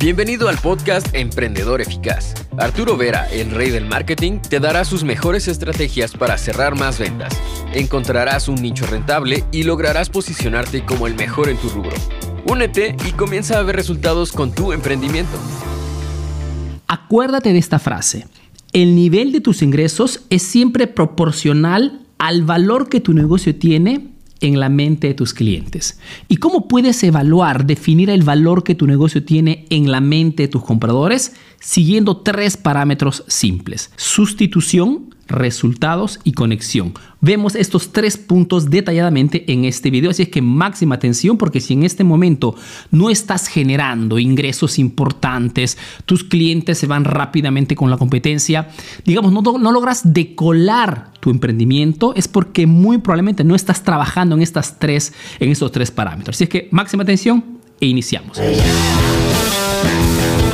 Bienvenido al podcast Emprendedor Eficaz. Arturo Vera, el rey del marketing, te dará sus mejores estrategias para cerrar más ventas. Encontrarás un nicho rentable y lograrás posicionarte como el mejor en tu rubro. Únete y comienza a ver resultados con tu emprendimiento. Acuérdate de esta frase. El nivel de tus ingresos es siempre proporcional al valor que tu negocio tiene en la mente de tus clientes. ¿Y cómo puedes evaluar, definir el valor que tu negocio tiene en la mente de tus compradores? Siguiendo tres parámetros simples. Sustitución, resultados y conexión. Vemos estos tres puntos detalladamente en este video, así es que máxima atención porque si en este momento no estás generando ingresos importantes, tus clientes se van rápidamente con la competencia, digamos, no, no logras decolar tu emprendimiento, es porque muy probablemente no estás trabajando en, estas tres, en estos tres parámetros. Así es que máxima atención e iniciamos.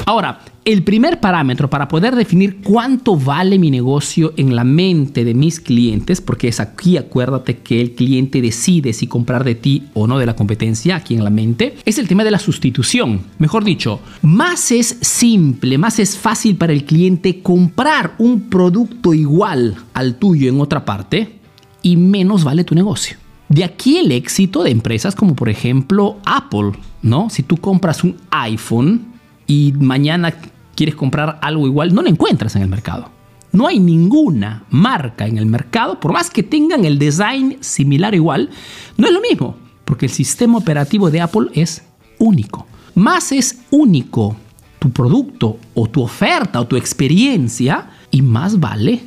Ahora, el primer parámetro para poder definir cuánto vale mi negocio en la mente de mis clientes, porque es aquí, acuérdate que el cliente decide si comprar de ti o no de la competencia, aquí en la mente, es el tema de la sustitución. Mejor dicho, más es simple, más es fácil para el cliente comprar un producto igual al tuyo en otra parte y menos vale tu negocio. De aquí el éxito de empresas como por ejemplo Apple, ¿no? Si tú compras un iPhone, y mañana quieres comprar algo igual, no lo encuentras en el mercado. No hay ninguna marca en el mercado, por más que tengan el design similar igual, no es lo mismo, porque el sistema operativo de Apple es único. Más es único tu producto o tu oferta o tu experiencia y más vale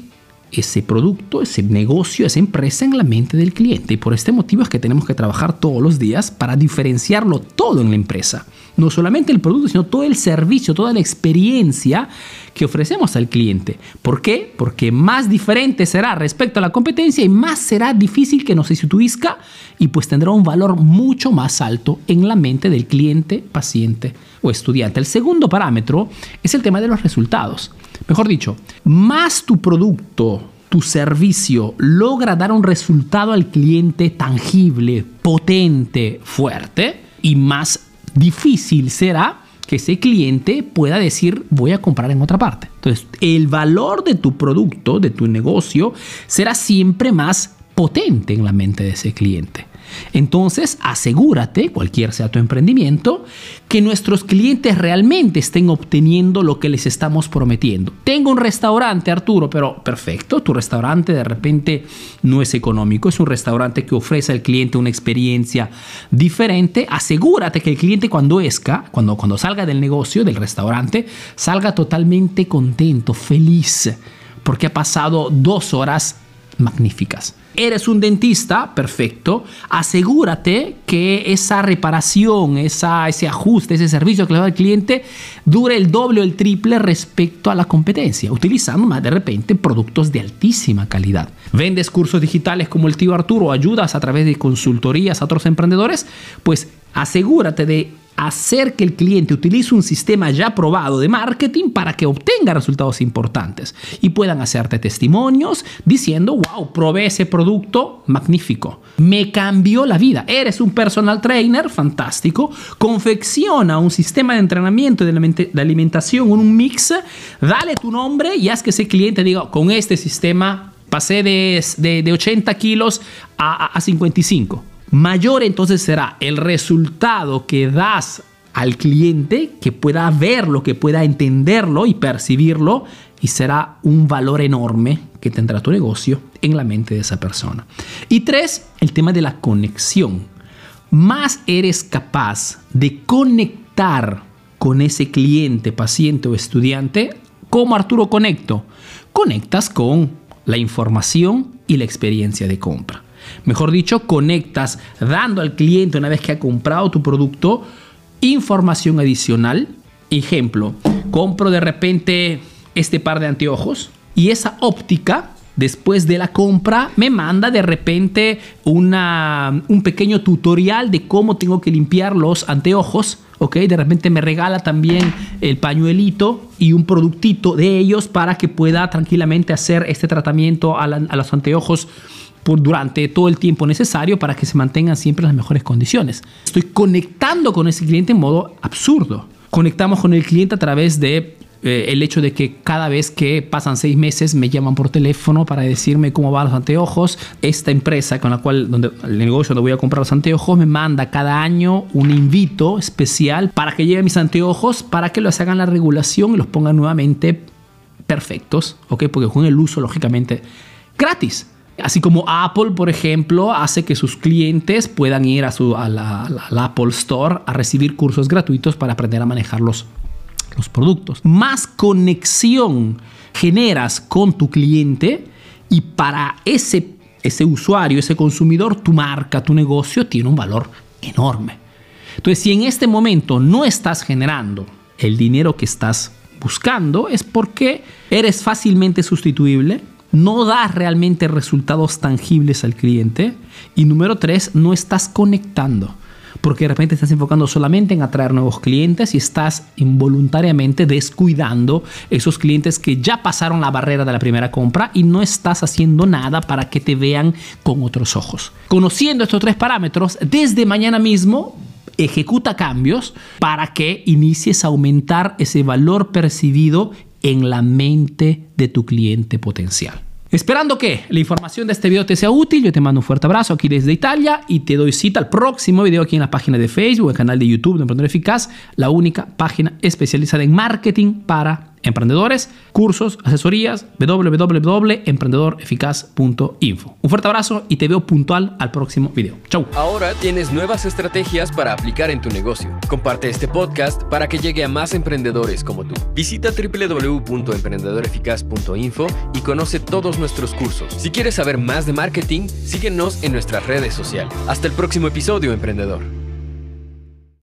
ese producto, ese negocio, esa empresa en la mente del cliente. Y por este motivo es que tenemos que trabajar todos los días para diferenciarlo todo en la empresa no solamente el producto, sino todo el servicio, toda la experiencia que ofrecemos al cliente. ¿Por qué? Porque más diferente será respecto a la competencia y más será difícil que nos sustituizca y pues tendrá un valor mucho más alto en la mente del cliente, paciente o estudiante. El segundo parámetro es el tema de los resultados. Mejor dicho, más tu producto, tu servicio logra dar un resultado al cliente tangible, potente, fuerte y más difícil será que ese cliente pueda decir voy a comprar en otra parte. Entonces, el valor de tu producto, de tu negocio, será siempre más potente en la mente de ese cliente. Entonces, asegúrate, cualquier sea tu emprendimiento, que nuestros clientes realmente estén obteniendo lo que les estamos prometiendo. Tengo un restaurante, Arturo, pero perfecto, tu restaurante de repente no es económico, es un restaurante que ofrece al cliente una experiencia diferente. Asegúrate que el cliente cuando esca, cuando, cuando salga del negocio, del restaurante, salga totalmente contento, feliz, porque ha pasado dos horas magníficas. Eres un dentista, perfecto. Asegúrate que esa reparación, esa, ese ajuste, ese servicio que le da al cliente dure el doble o el triple respecto a la competencia, utilizando más de repente productos de altísima calidad. ¿Vendes cursos digitales como el tío Arturo? ¿Ayudas a través de consultorías a otros emprendedores? Pues asegúrate de hacer que el cliente utilice un sistema ya probado de marketing para que obtenga resultados importantes y puedan hacerte testimonios diciendo, wow, probé ese producto magnífico, me cambió la vida, eres un personal trainer fantástico, confecciona un sistema de entrenamiento de alimentación, un mix, dale tu nombre y haz que ese cliente diga, con este sistema pasé de, de, 80 kilos a, a 55 mayor entonces será el resultado que das al cliente, que pueda verlo, que pueda entenderlo y percibirlo, y será un valor enorme que tendrá tu negocio en la mente de esa persona. Y tres, el tema de la conexión. Más eres capaz de conectar con ese cliente, paciente o estudiante, como Arturo Conecto. Conectas con la información y la experiencia de compra. Mejor dicho, conectas dando al cliente una vez que ha comprado tu producto información adicional. Ejemplo, compro de repente este par de anteojos y esa óptica después de la compra me manda de repente una, un pequeño tutorial de cómo tengo que limpiar los anteojos. ¿ok? De repente me regala también el pañuelito y un productito de ellos para que pueda tranquilamente hacer este tratamiento a, a los anteojos durante todo el tiempo necesario para que se mantengan siempre las mejores condiciones. Estoy conectando con ese cliente en modo absurdo. conectamos con el cliente a través de eh, el hecho de que cada vez que pasan seis meses me llaman por teléfono para decirme cómo van los anteojos. Esta empresa con la cual, donde, el negocio donde voy a comprar los anteojos, me manda cada año un invito especial para que lleve mis anteojos, para que los hagan la regulación y los pongan nuevamente perfectos, ¿ok? Porque con el uso, lógicamente, gratis. Así como Apple, por ejemplo, hace que sus clientes puedan ir a, su, Apple Store a recibir cursos gratuitos para aprender a manejar los, los productos. Más conexión generas con tu cliente y para ese, ese usuario, ese consumidor, tu marca, tu negocio tiene un valor enorme. Entonces, si en este momento no estás generando el dinero que estás buscando, es porque eres fácilmente sustituible, no das realmente resultados tangibles al cliente y número tres, no estás conectando porque de repente estás enfocando solamente en atraer nuevos clientes y estás involuntariamente descuidando esos clientes que ya pasaron la barrera de la primera compra y no estás haciendo nada para que te vean con otros ojos. Conociendo estos tres parámetros, desde mañana mismo ejecuta cambios para que inicies a aumentar ese valor percibido en la mente de tu cliente potencial. Esperando que la información de este video te sea útil, yo te mando un fuerte abrazo aquí desde Italia y te doy cita al próximo video aquí en la página de Facebook, el canal de YouTube de Emprendedor Eficaz, la única página especializada en marketing para emprendedores, cursos, asesorías, www.emprendedoreficaz.info. Un fuerte abrazo y te veo puntual al próximo video. Chau. Ahora tienes nuevas estrategias para aplicar en tu negocio. Comparte este podcast para que llegue a más emprendedores como tú. Visita www.emprendedoreficaz.info y conoce todos nuestros cursos. Si quieres saber más de marketing, síguenos en nuestras redes sociales. Hasta el próximo episodio, emprendedor.